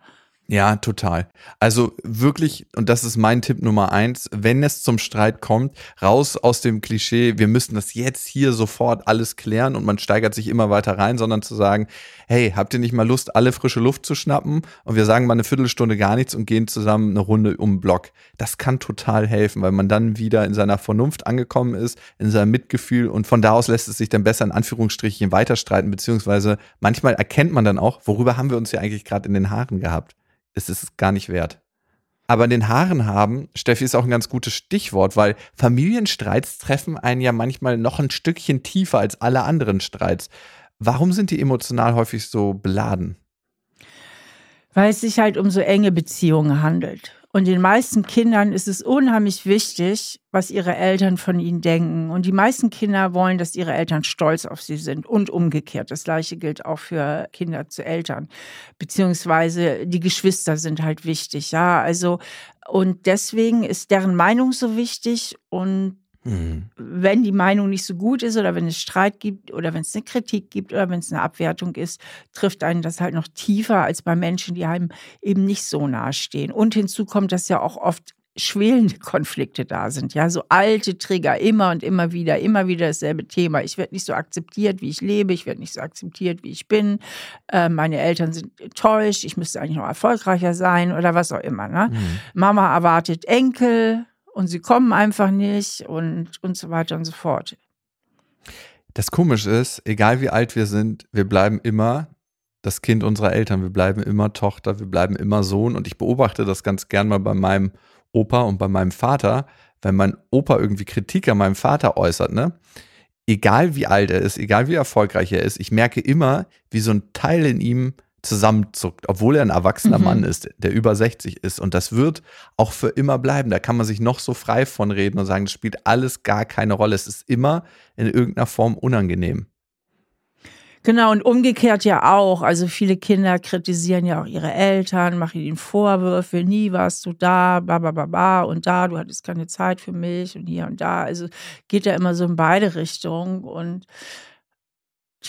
Ja, total. Also wirklich, und das ist mein Tipp Nummer eins, wenn es zum Streit kommt, raus aus dem Klischee, wir müssen das jetzt hier sofort alles klären und man steigert sich immer weiter rein, sondern zu sagen, hey, habt ihr nicht mal Lust, alle frische Luft zu schnappen? Und wir sagen mal eine Viertelstunde gar nichts und gehen zusammen eine Runde um den Block. Das kann total helfen, weil man dann wieder in seiner Vernunft angekommen ist, in seinem Mitgefühl und von da aus lässt es sich dann besser in Anführungsstrichen weiterstreiten, beziehungsweise manchmal erkennt man dann auch, worüber haben wir uns ja eigentlich gerade in den Haaren gehabt es ist es gar nicht wert. Aber in den Haaren haben, Steffi, ist auch ein ganz gutes Stichwort, weil Familienstreits treffen einen ja manchmal noch ein Stückchen tiefer als alle anderen Streits. Warum sind die emotional häufig so beladen? Weil es sich halt um so enge Beziehungen handelt. Und den meisten Kindern ist es unheimlich wichtig, was ihre Eltern von ihnen denken. Und die meisten Kinder wollen, dass ihre Eltern stolz auf sie sind und umgekehrt. Das gleiche gilt auch für Kinder zu Eltern. Beziehungsweise die Geschwister sind halt wichtig. Ja, also, und deswegen ist deren Meinung so wichtig und Mhm. Wenn die Meinung nicht so gut ist oder wenn es Streit gibt oder wenn es eine Kritik gibt oder wenn es eine Abwertung ist, trifft einen das halt noch tiefer als bei Menschen, die einem eben nicht so nahe stehen. Und hinzu kommt, dass ja auch oft schwelende Konflikte da sind, ja, so alte Trigger, immer und immer wieder, immer wieder dasselbe Thema. Ich werde nicht so akzeptiert, wie ich lebe, ich werde nicht so akzeptiert, wie ich bin. Äh, meine Eltern sind enttäuscht, ich müsste eigentlich noch erfolgreicher sein oder was auch immer. Ne? Mhm. Mama erwartet Enkel, und sie kommen einfach nicht und, und so weiter und so fort. Das Komische ist, egal wie alt wir sind, wir bleiben immer das Kind unserer Eltern, wir bleiben immer Tochter, wir bleiben immer Sohn und ich beobachte das ganz gern mal bei meinem Opa und bei meinem Vater, wenn mein Opa irgendwie Kritik an meinem Vater äußert, ne? Egal wie alt er ist, egal wie erfolgreich er ist, ich merke immer, wie so ein Teil in ihm zusammenzuckt, obwohl er ein erwachsener mhm. Mann ist, der über 60 ist. Und das wird auch für immer bleiben. Da kann man sich noch so frei von reden und sagen, das spielt alles gar keine Rolle. Es ist immer in irgendeiner Form unangenehm. Genau, und umgekehrt ja auch. Also viele Kinder kritisieren ja auch ihre Eltern, machen ihnen Vorwürfe, nie warst du da, ba, ba, ba, ba, und da, du hattest keine Zeit für mich und hier und da. Also geht ja immer so in beide Richtungen. Und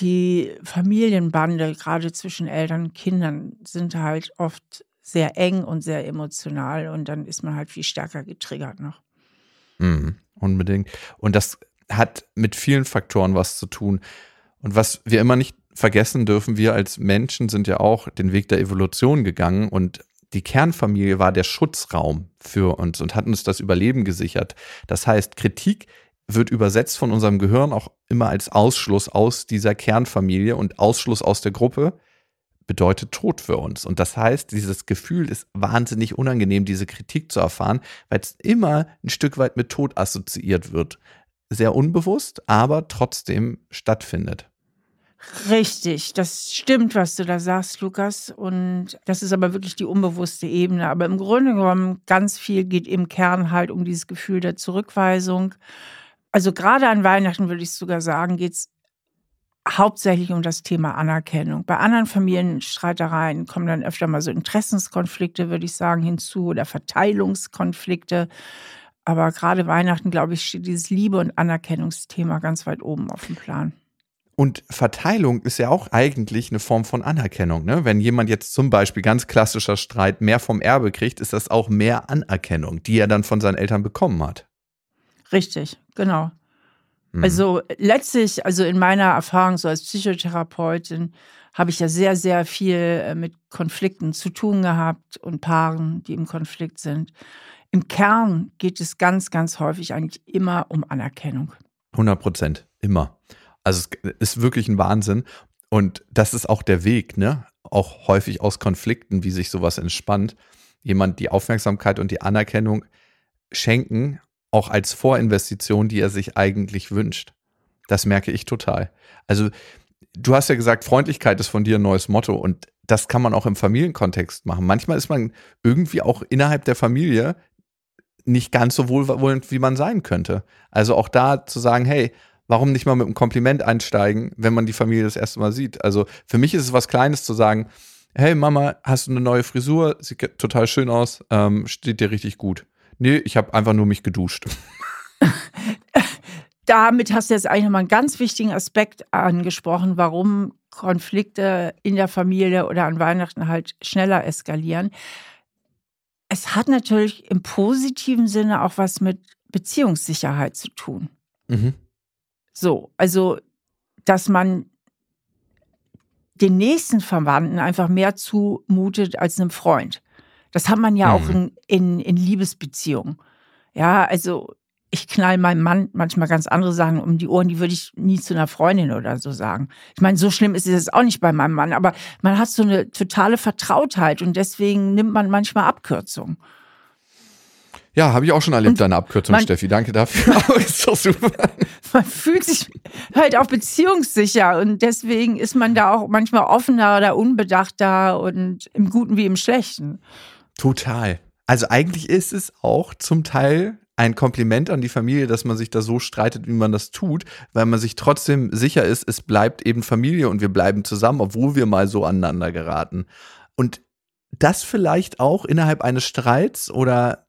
die Familienbande, gerade zwischen Eltern und Kindern, sind halt oft sehr eng und sehr emotional und dann ist man halt viel stärker getriggert noch. Mhm, unbedingt. Und das hat mit vielen Faktoren was zu tun. Und was wir immer nicht vergessen dürfen, wir als Menschen sind ja auch den Weg der Evolution gegangen und die Kernfamilie war der Schutzraum für uns und hat uns das Überleben gesichert. Das heißt, Kritik wird übersetzt von unserem Gehirn auch immer als Ausschluss aus dieser Kernfamilie und Ausschluss aus der Gruppe bedeutet Tod für uns. Und das heißt, dieses Gefühl ist wahnsinnig unangenehm, diese Kritik zu erfahren, weil es immer ein Stück weit mit Tod assoziiert wird. Sehr unbewusst, aber trotzdem stattfindet. Richtig, das stimmt, was du da sagst, Lukas. Und das ist aber wirklich die unbewusste Ebene. Aber im Grunde genommen, ganz viel geht im Kern halt um dieses Gefühl der Zurückweisung also gerade an Weihnachten würde ich sogar sagen, geht es hauptsächlich um das Thema Anerkennung. Bei anderen Familienstreitereien kommen dann öfter mal so Interessenskonflikte, würde ich sagen, hinzu oder Verteilungskonflikte. Aber gerade Weihnachten, glaube ich, steht dieses Liebe- und Anerkennungsthema ganz weit oben auf dem Plan. Und Verteilung ist ja auch eigentlich eine Form von Anerkennung. Ne? Wenn jemand jetzt zum Beispiel ganz klassischer Streit mehr vom Erbe kriegt, ist das auch mehr Anerkennung, die er dann von seinen Eltern bekommen hat. Richtig, genau. Mhm. Also letztlich, also in meiner Erfahrung so als Psychotherapeutin, habe ich ja sehr, sehr viel äh, mit Konflikten zu tun gehabt und Paaren, die im Konflikt sind. Im Kern geht es ganz, ganz häufig eigentlich immer um Anerkennung. 100 Prozent, immer. Also es ist wirklich ein Wahnsinn. Und das ist auch der Weg, ne? Auch häufig aus Konflikten, wie sich sowas entspannt. Jemand die Aufmerksamkeit und die Anerkennung schenken, auch als Vorinvestition, die er sich eigentlich wünscht. Das merke ich total. Also, du hast ja gesagt, Freundlichkeit ist von dir ein neues Motto und das kann man auch im Familienkontext machen. Manchmal ist man irgendwie auch innerhalb der Familie nicht ganz so wohlwollend, wie man sein könnte. Also auch da zu sagen, hey, warum nicht mal mit einem Kompliment einsteigen, wenn man die Familie das erste Mal sieht? Also für mich ist es was Kleines zu sagen, hey Mama, hast du eine neue Frisur? Sieht total schön aus, ähm, steht dir richtig gut. Nee, ich habe einfach nur mich geduscht. damit hast du jetzt eigentlich nochmal einen ganz wichtigen Aspekt angesprochen, warum Konflikte in der Familie oder an Weihnachten halt schneller eskalieren. Es hat natürlich im positiven Sinne auch was mit Beziehungssicherheit zu tun. Mhm. So, also, dass man den nächsten Verwandten einfach mehr zumutet als einem Freund. Das hat man ja mhm. auch in, in, in Liebesbeziehungen. Ja, also ich knall meinem Mann manchmal ganz andere Sachen um die Ohren, die würde ich nie zu einer Freundin oder so sagen. Ich meine, so schlimm ist es jetzt auch nicht bei meinem Mann, aber man hat so eine totale Vertrautheit und deswegen nimmt man manchmal Abkürzungen. Ja, habe ich auch schon erlebt, deine Abkürzung, man, Steffi. Danke dafür. ist doch super. Man fühlt sich halt auch beziehungssicher und deswegen ist man da auch manchmal offener oder unbedachter und im Guten wie im Schlechten. Total. Also eigentlich ist es auch zum Teil ein Kompliment an die Familie, dass man sich da so streitet, wie man das tut, weil man sich trotzdem sicher ist, es bleibt eben Familie und wir bleiben zusammen, obwohl wir mal so aneinander geraten. Und das vielleicht auch innerhalb eines Streits oder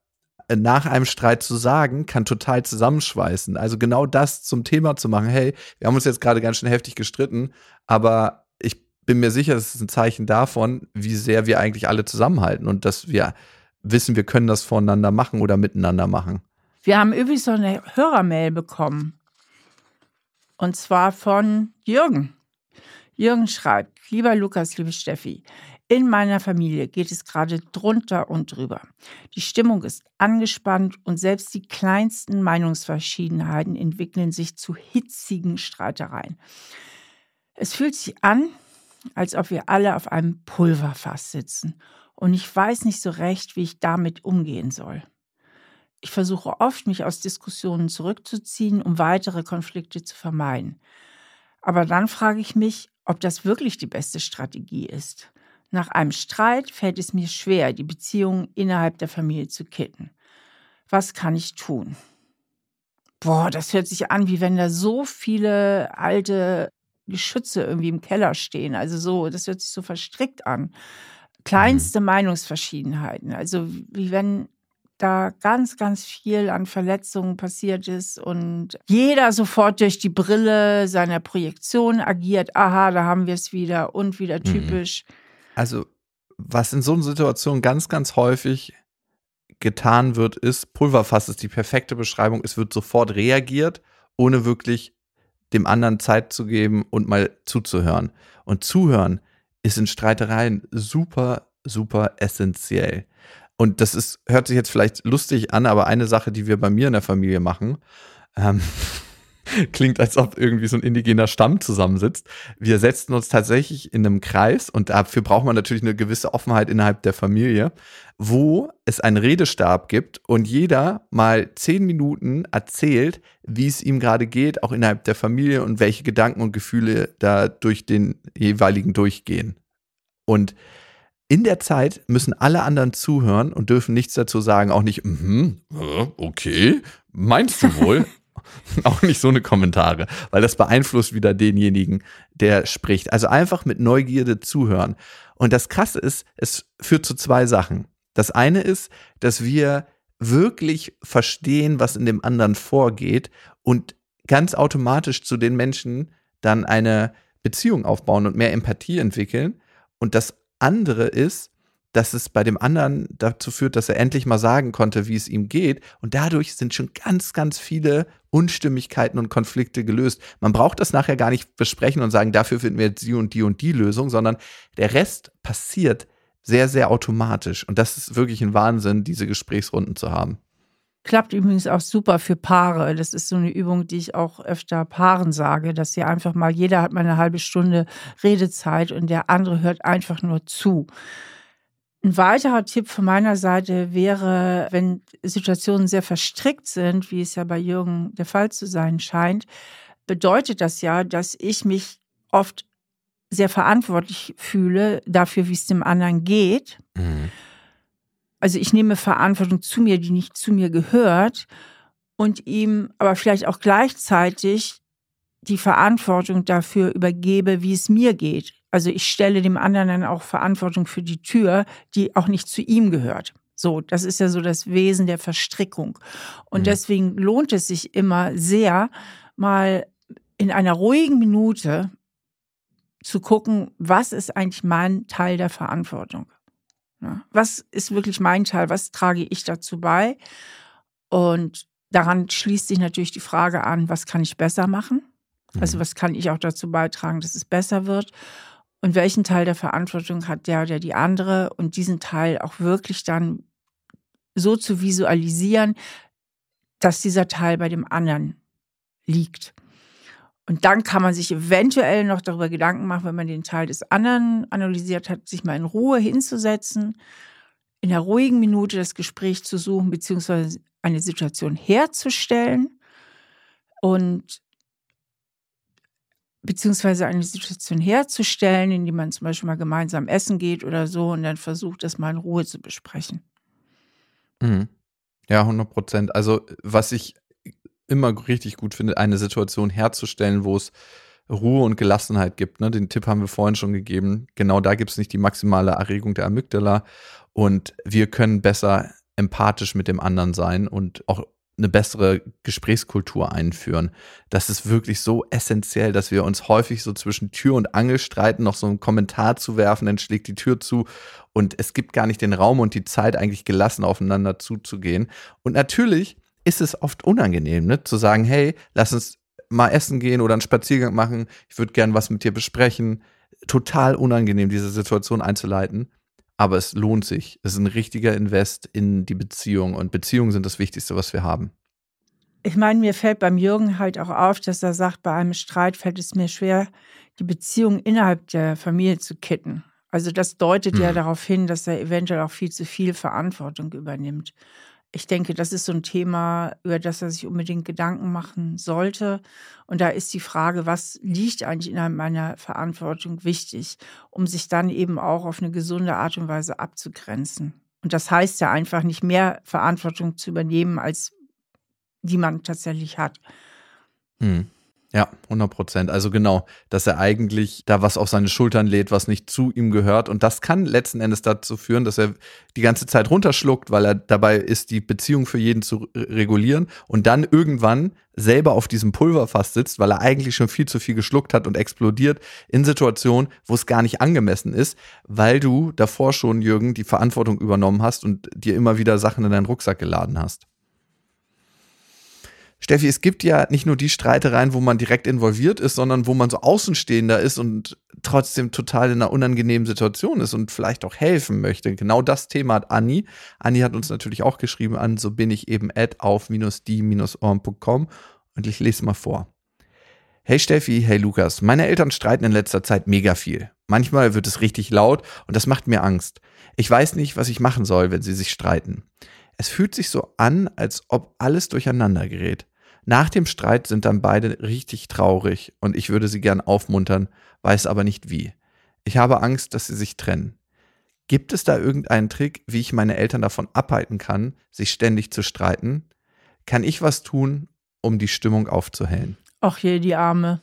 nach einem Streit zu sagen, kann total zusammenschweißen. Also genau das zum Thema zu machen. Hey, wir haben uns jetzt gerade ganz schön heftig gestritten, aber bin mir sicher, das ist ein Zeichen davon, wie sehr wir eigentlich alle zusammenhalten und dass wir wissen, wir können das voneinander machen oder miteinander machen. Wir haben übrigens so eine Hörermail bekommen. Und zwar von Jürgen. Jürgen schreibt, lieber Lukas, liebe Steffi, in meiner Familie geht es gerade drunter und drüber. Die Stimmung ist angespannt und selbst die kleinsten Meinungsverschiedenheiten entwickeln sich zu hitzigen Streitereien. Es fühlt sich an, als ob wir alle auf einem Pulverfass sitzen und ich weiß nicht so recht, wie ich damit umgehen soll. Ich versuche oft, mich aus Diskussionen zurückzuziehen, um weitere Konflikte zu vermeiden. Aber dann frage ich mich, ob das wirklich die beste Strategie ist. Nach einem Streit fällt es mir schwer, die Beziehung innerhalb der Familie zu kitten. Was kann ich tun? Boah, das hört sich an, wie wenn da so viele alte Geschütze irgendwie im Keller stehen. Also so, das hört sich so verstrickt an. Kleinste mhm. Meinungsverschiedenheiten. Also wie wenn da ganz, ganz viel an Verletzungen passiert ist und jeder sofort durch die Brille seiner Projektion agiert. Aha, da haben wir es wieder und wieder mhm. typisch. Mhm. Also, was in so einer Situation ganz, ganz häufig getan wird, ist, Pulverfass ist die perfekte Beschreibung, es wird sofort reagiert, ohne wirklich dem anderen Zeit zu geben und mal zuzuhören. Und zuhören ist in Streitereien super, super essentiell. Und das ist, hört sich jetzt vielleicht lustig an, aber eine Sache, die wir bei mir in der Familie machen, ähm, Klingt, als ob irgendwie so ein indigener Stamm zusammensitzt. Wir setzen uns tatsächlich in einem Kreis und dafür braucht man natürlich eine gewisse Offenheit innerhalb der Familie, wo es einen Redestab gibt und jeder mal zehn Minuten erzählt, wie es ihm gerade geht, auch innerhalb der Familie und welche Gedanken und Gefühle da durch den jeweiligen durchgehen. Und in der Zeit müssen alle anderen zuhören und dürfen nichts dazu sagen, auch nicht, mm -hmm, okay, meinst du wohl? auch nicht so eine Kommentare, weil das beeinflusst wieder denjenigen, der spricht. Also einfach mit Neugierde zuhören. Und das Krasse ist, es führt zu zwei Sachen. Das eine ist, dass wir wirklich verstehen, was in dem anderen vorgeht und ganz automatisch zu den Menschen dann eine Beziehung aufbauen und mehr Empathie entwickeln. Und das andere ist, dass es bei dem anderen dazu führt, dass er endlich mal sagen konnte, wie es ihm geht. Und dadurch sind schon ganz, ganz viele Unstimmigkeiten und Konflikte gelöst. Man braucht das nachher gar nicht besprechen und sagen, dafür finden wir jetzt die und die und die Lösung, sondern der Rest passiert sehr, sehr automatisch. Und das ist wirklich ein Wahnsinn, diese Gesprächsrunden zu haben. Klappt übrigens auch super für Paare. Das ist so eine Übung, die ich auch öfter Paaren sage, dass sie einfach mal, jeder hat mal eine halbe Stunde Redezeit und der andere hört einfach nur zu. Ein weiterer Tipp von meiner Seite wäre, wenn Situationen sehr verstrickt sind, wie es ja bei Jürgen der Fall zu sein scheint, bedeutet das ja, dass ich mich oft sehr verantwortlich fühle dafür, wie es dem anderen geht. Mhm. Also ich nehme Verantwortung zu mir, die nicht zu mir gehört und ihm aber vielleicht auch gleichzeitig die Verantwortung dafür übergebe, wie es mir geht. Also ich stelle dem anderen dann auch Verantwortung für die Tür, die auch nicht zu ihm gehört. So, das ist ja so das Wesen der Verstrickung. Und mhm. deswegen lohnt es sich immer sehr, mal in einer ruhigen Minute zu gucken, was ist eigentlich mein Teil der Verantwortung? Was ist wirklich mein Teil? Was trage ich dazu bei? Und daran schließt sich natürlich die Frage an, was kann ich besser machen? Also mhm. was kann ich auch dazu beitragen, dass es besser wird? Und welchen Teil der Verantwortung hat der oder die andere? Und diesen Teil auch wirklich dann so zu visualisieren, dass dieser Teil bei dem anderen liegt. Und dann kann man sich eventuell noch darüber Gedanken machen, wenn man den Teil des anderen analysiert hat, sich mal in Ruhe hinzusetzen, in einer ruhigen Minute das Gespräch zu suchen, beziehungsweise eine Situation herzustellen und beziehungsweise eine Situation herzustellen, in die man zum Beispiel mal gemeinsam essen geht oder so und dann versucht, das mal in Ruhe zu besprechen. Mhm. Ja, 100 Prozent. Also, was ich immer richtig gut finde, eine Situation herzustellen, wo es Ruhe und Gelassenheit gibt. Ne? Den Tipp haben wir vorhin schon gegeben. Genau da gibt es nicht die maximale Erregung der Amygdala. Und wir können besser empathisch mit dem anderen sein und auch eine bessere Gesprächskultur einführen. Das ist wirklich so essentiell, dass wir uns häufig so zwischen Tür und Angel streiten, noch so einen Kommentar zu werfen, dann schlägt die Tür zu und es gibt gar nicht den Raum und die Zeit, eigentlich gelassen aufeinander zuzugehen. Und natürlich ist es oft unangenehm, ne? zu sagen, hey, lass uns mal essen gehen oder einen Spaziergang machen, ich würde gern was mit dir besprechen. Total unangenehm, diese Situation einzuleiten. Aber es lohnt sich. Es ist ein richtiger Invest in die Beziehung und Beziehungen sind das Wichtigste, was wir haben. Ich meine, mir fällt beim Jürgen halt auch auf, dass er sagt, bei einem Streit fällt es mir schwer, die Beziehung innerhalb der Familie zu kitten. Also das deutet hm. ja darauf hin, dass er eventuell auch viel zu viel Verantwortung übernimmt. Ich denke, das ist so ein Thema, über das er sich unbedingt Gedanken machen sollte. Und da ist die Frage, was liegt eigentlich innerhalb meiner Verantwortung wichtig, um sich dann eben auch auf eine gesunde Art und Weise abzugrenzen. Und das heißt ja einfach nicht mehr Verantwortung zu übernehmen, als die man tatsächlich hat. Hm. Ja, 100 Prozent. Also genau, dass er eigentlich da was auf seine Schultern lädt, was nicht zu ihm gehört. Und das kann letzten Endes dazu führen, dass er die ganze Zeit runterschluckt, weil er dabei ist, die Beziehung für jeden zu regulieren und dann irgendwann selber auf diesem Pulverfass sitzt, weil er eigentlich schon viel zu viel geschluckt hat und explodiert in Situationen, wo es gar nicht angemessen ist, weil du davor schon, Jürgen, die Verantwortung übernommen hast und dir immer wieder Sachen in deinen Rucksack geladen hast. Steffi, es gibt ja nicht nur die Streitereien, wo man direkt involviert ist, sondern wo man so Außenstehender ist und trotzdem total in einer unangenehmen Situation ist und vielleicht auch helfen möchte. Genau das Thema hat Anni. Anni hat uns natürlich auch geschrieben an, so bin ich eben at auf-die-ohren.com und ich lese mal vor. Hey Steffi, hey Lukas, meine Eltern streiten in letzter Zeit mega viel. Manchmal wird es richtig laut und das macht mir Angst. Ich weiß nicht, was ich machen soll, wenn sie sich streiten. Es fühlt sich so an, als ob alles durcheinander gerät. Nach dem Streit sind dann beide richtig traurig und ich würde sie gern aufmuntern, weiß aber nicht wie. Ich habe Angst, dass sie sich trennen. Gibt es da irgendeinen Trick, wie ich meine Eltern davon abhalten kann, sich ständig zu streiten? Kann ich was tun, um die Stimmung aufzuhellen? Ach je, die Arme.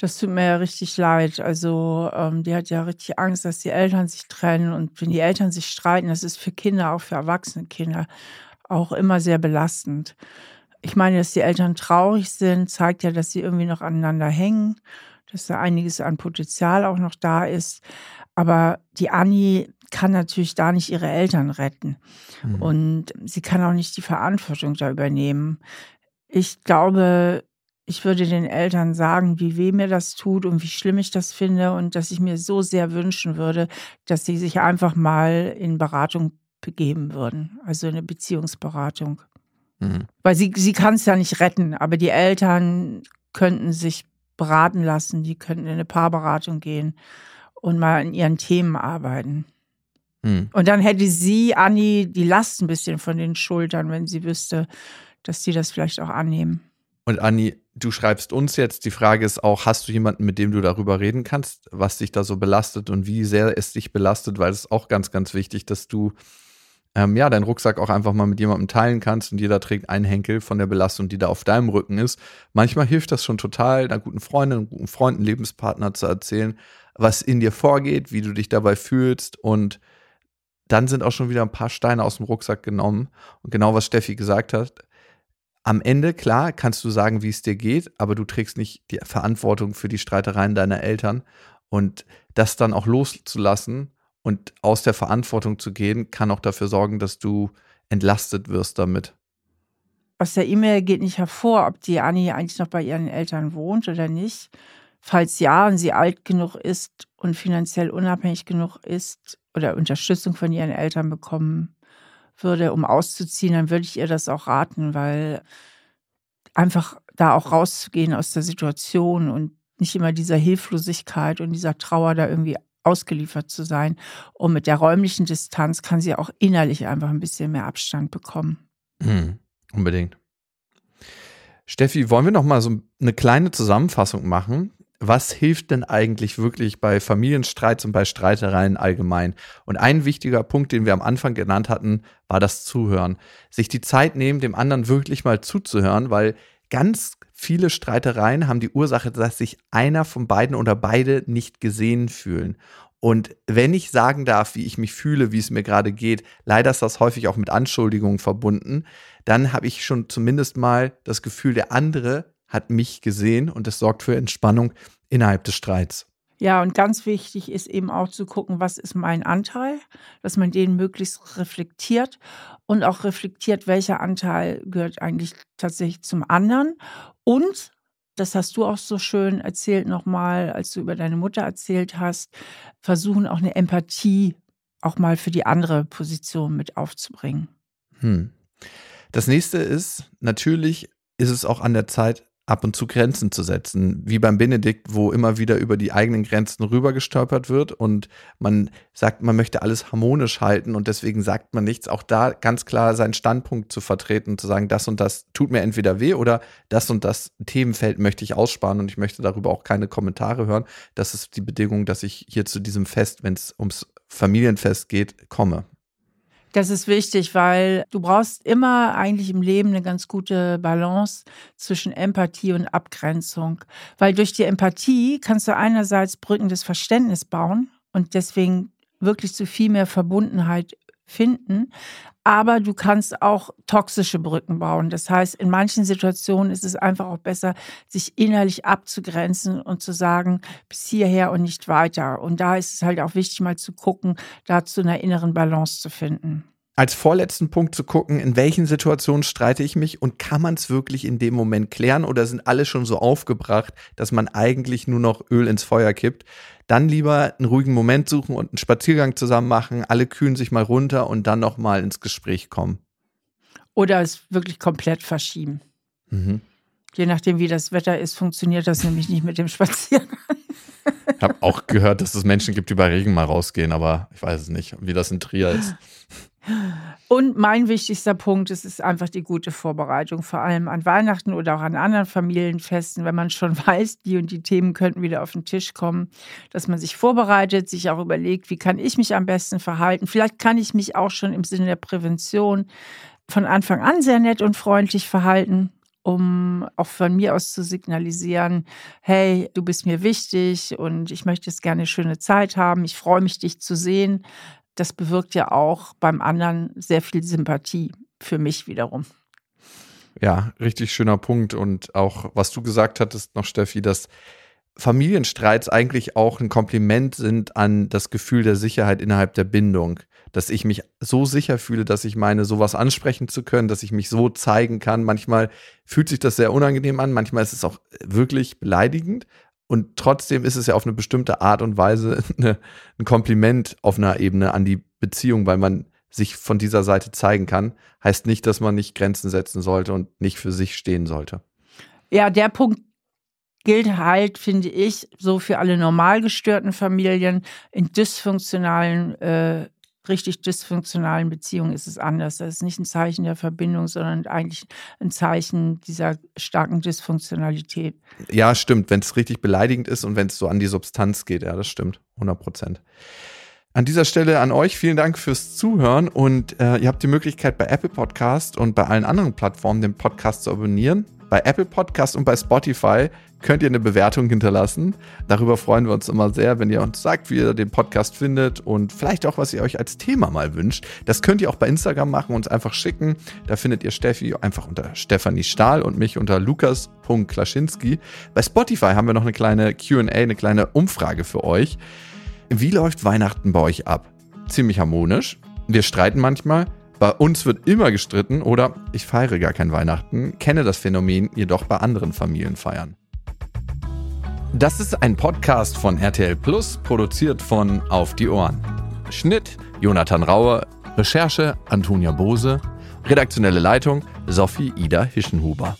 Das tut mir ja richtig leid. Also, ähm, die hat ja richtig Angst, dass die Eltern sich trennen. Und wenn die Eltern sich streiten, das ist für Kinder, auch für erwachsene Kinder, auch immer sehr belastend. Ich meine, dass die Eltern traurig sind, zeigt ja, dass sie irgendwie noch aneinander hängen, dass da einiges an Potenzial auch noch da ist. Aber die Anni kann natürlich da nicht ihre Eltern retten. Mhm. Und sie kann auch nicht die Verantwortung da übernehmen. Ich glaube, ich würde den Eltern sagen, wie weh mir das tut und wie schlimm ich das finde und dass ich mir so sehr wünschen würde, dass sie sich einfach mal in Beratung begeben würden, also eine Beziehungsberatung. Mhm. Weil sie, sie kann es ja nicht retten, aber die Eltern könnten sich beraten lassen, die könnten in eine Paarberatung gehen und mal an ihren Themen arbeiten. Mhm. Und dann hätte sie, Anni, die Last ein bisschen von den Schultern, wenn sie wüsste, dass sie das vielleicht auch annehmen. Und Anni, du schreibst uns jetzt, die Frage ist auch, hast du jemanden, mit dem du darüber reden kannst, was dich da so belastet und wie sehr es dich belastet, weil es ist auch ganz, ganz wichtig, dass du ähm, ja, deinen Rucksack auch einfach mal mit jemandem teilen kannst und jeder trägt einen Henkel von der Belastung, die da auf deinem Rücken ist. Manchmal hilft das schon total, einer guten Freundin, einem guten Freund, einem Lebenspartner zu erzählen, was in dir vorgeht, wie du dich dabei fühlst und dann sind auch schon wieder ein paar Steine aus dem Rucksack genommen. Und genau was Steffi gesagt hat, am Ende, klar, kannst du sagen, wie es dir geht, aber du trägst nicht die Verantwortung für die Streitereien deiner Eltern. Und das dann auch loszulassen und aus der Verantwortung zu gehen, kann auch dafür sorgen, dass du entlastet wirst damit. Aus der E-Mail geht nicht hervor, ob die Annie eigentlich noch bei ihren Eltern wohnt oder nicht. Falls ja und sie alt genug ist und finanziell unabhängig genug ist oder Unterstützung von ihren Eltern bekommen würde, um auszuziehen, dann würde ich ihr das auch raten, weil einfach da auch rauszugehen aus der Situation und nicht immer dieser Hilflosigkeit und dieser Trauer da irgendwie ausgeliefert zu sein. Und mit der räumlichen Distanz kann sie auch innerlich einfach ein bisschen mehr Abstand bekommen. Mhm, unbedingt. Steffi, wollen wir noch mal so eine kleine Zusammenfassung machen? Was hilft denn eigentlich wirklich bei Familienstreits und bei Streitereien allgemein? Und ein wichtiger Punkt, den wir am Anfang genannt hatten, war das Zuhören. Sich die Zeit nehmen, dem anderen wirklich mal zuzuhören, weil ganz viele Streitereien haben die Ursache, dass sich einer von beiden oder beide nicht gesehen fühlen. Und wenn ich sagen darf, wie ich mich fühle, wie es mir gerade geht, leider ist das häufig auch mit Anschuldigungen verbunden, dann habe ich schon zumindest mal das Gefühl, der andere hat mich gesehen und es sorgt für Entspannung innerhalb des Streits. Ja, und ganz wichtig ist eben auch zu gucken, was ist mein Anteil, dass man den möglichst reflektiert und auch reflektiert, welcher Anteil gehört eigentlich tatsächlich zum anderen. Und, das hast du auch so schön erzählt nochmal, als du über deine Mutter erzählt hast, versuchen auch eine Empathie auch mal für die andere Position mit aufzubringen. Hm. Das nächste ist, natürlich ist es auch an der Zeit, ab und zu Grenzen zu setzen, wie beim Benedikt, wo immer wieder über die eigenen Grenzen rübergestolpert wird und man sagt, man möchte alles harmonisch halten und deswegen sagt man nichts. Auch da ganz klar seinen Standpunkt zu vertreten, zu sagen, das und das tut mir entweder weh oder das und das Themenfeld möchte ich aussparen und ich möchte darüber auch keine Kommentare hören. Das ist die Bedingung, dass ich hier zu diesem Fest, wenn es ums Familienfest geht, komme. Das ist wichtig, weil du brauchst immer eigentlich im Leben eine ganz gute Balance zwischen Empathie und Abgrenzung. Weil durch die Empathie kannst du einerseits Brücken des Verständnisses bauen und deswegen wirklich zu viel mehr Verbundenheit finden. Aber du kannst auch toxische Brücken bauen. Das heißt, in manchen Situationen ist es einfach auch besser, sich innerlich abzugrenzen und zu sagen, bis hierher und nicht weiter. Und da ist es halt auch wichtig, mal zu gucken, da zu einer inneren Balance zu finden als vorletzten Punkt zu gucken, in welchen Situationen streite ich mich und kann man es wirklich in dem Moment klären oder sind alle schon so aufgebracht, dass man eigentlich nur noch Öl ins Feuer kippt. Dann lieber einen ruhigen Moment suchen und einen Spaziergang zusammen machen, alle kühlen sich mal runter und dann nochmal ins Gespräch kommen. Oder es wirklich komplett verschieben. Mhm. Je nachdem, wie das Wetter ist, funktioniert das nämlich nicht mit dem Spaziergang. Ich habe auch gehört, dass es Menschen gibt, die bei Regen mal rausgehen, aber ich weiß es nicht, wie das in Trier ist. Und mein wichtigster Punkt ist, ist einfach die gute Vorbereitung, vor allem an Weihnachten oder auch an anderen Familienfesten, wenn man schon weiß, die und die Themen könnten wieder auf den Tisch kommen, dass man sich vorbereitet, sich auch überlegt, wie kann ich mich am besten verhalten. Vielleicht kann ich mich auch schon im Sinne der Prävention von Anfang an sehr nett und freundlich verhalten um auch von mir aus zu signalisieren, hey, du bist mir wichtig und ich möchte jetzt gerne eine schöne Zeit haben. Ich freue mich, dich zu sehen das bewirkt ja auch beim anderen sehr viel Sympathie für mich wiederum. Ja, richtig schöner Punkt. Und auch, was du gesagt hattest noch, Steffi, dass Familienstreits eigentlich auch ein Kompliment sind an das Gefühl der Sicherheit innerhalb der Bindung. Dass ich mich so sicher fühle, dass ich meine, sowas ansprechen zu können, dass ich mich so zeigen kann. Manchmal fühlt sich das sehr unangenehm an, manchmal ist es auch wirklich beleidigend. Und trotzdem ist es ja auf eine bestimmte Art und Weise eine, ein Kompliment auf einer Ebene an die Beziehung, weil man sich von dieser Seite zeigen kann. Heißt nicht, dass man nicht Grenzen setzen sollte und nicht für sich stehen sollte. Ja, der Punkt gilt halt, finde ich, so für alle normal gestörten Familien in dysfunktionalen äh, richtig dysfunktionalen Beziehungen ist es anders. Das ist nicht ein Zeichen der Verbindung, sondern eigentlich ein Zeichen dieser starken Dysfunktionalität. Ja, stimmt. Wenn es richtig beleidigend ist und wenn es so an die Substanz geht, ja, das stimmt. 100 Prozent. An dieser Stelle an euch vielen Dank fürs Zuhören und äh, ihr habt die Möglichkeit bei Apple Podcast und bei allen anderen Plattformen den Podcast zu abonnieren Bei Apple Podcast und bei Spotify könnt ihr eine Bewertung hinterlassen. Darüber freuen wir uns immer sehr, wenn ihr uns sagt, wie ihr den Podcast findet und vielleicht auch, was ihr euch als Thema mal wünscht. Das könnt ihr auch bei Instagram machen, uns einfach schicken. Da findet ihr Steffi einfach unter Stefanie Stahl und mich unter lukas.klaschinski. Bei Spotify haben wir noch eine kleine QA, eine kleine Umfrage für euch. Wie läuft Weihnachten bei euch ab? Ziemlich harmonisch. Wir streiten manchmal. Bei uns wird immer gestritten oder ich feiere gar kein Weihnachten, kenne das Phänomen jedoch bei anderen Familienfeiern. Das ist ein Podcast von RTL Plus, produziert von Auf die Ohren. Schnitt Jonathan Rauer, Recherche Antonia Bose, redaktionelle Leitung Sophie Ida Hischenhuber.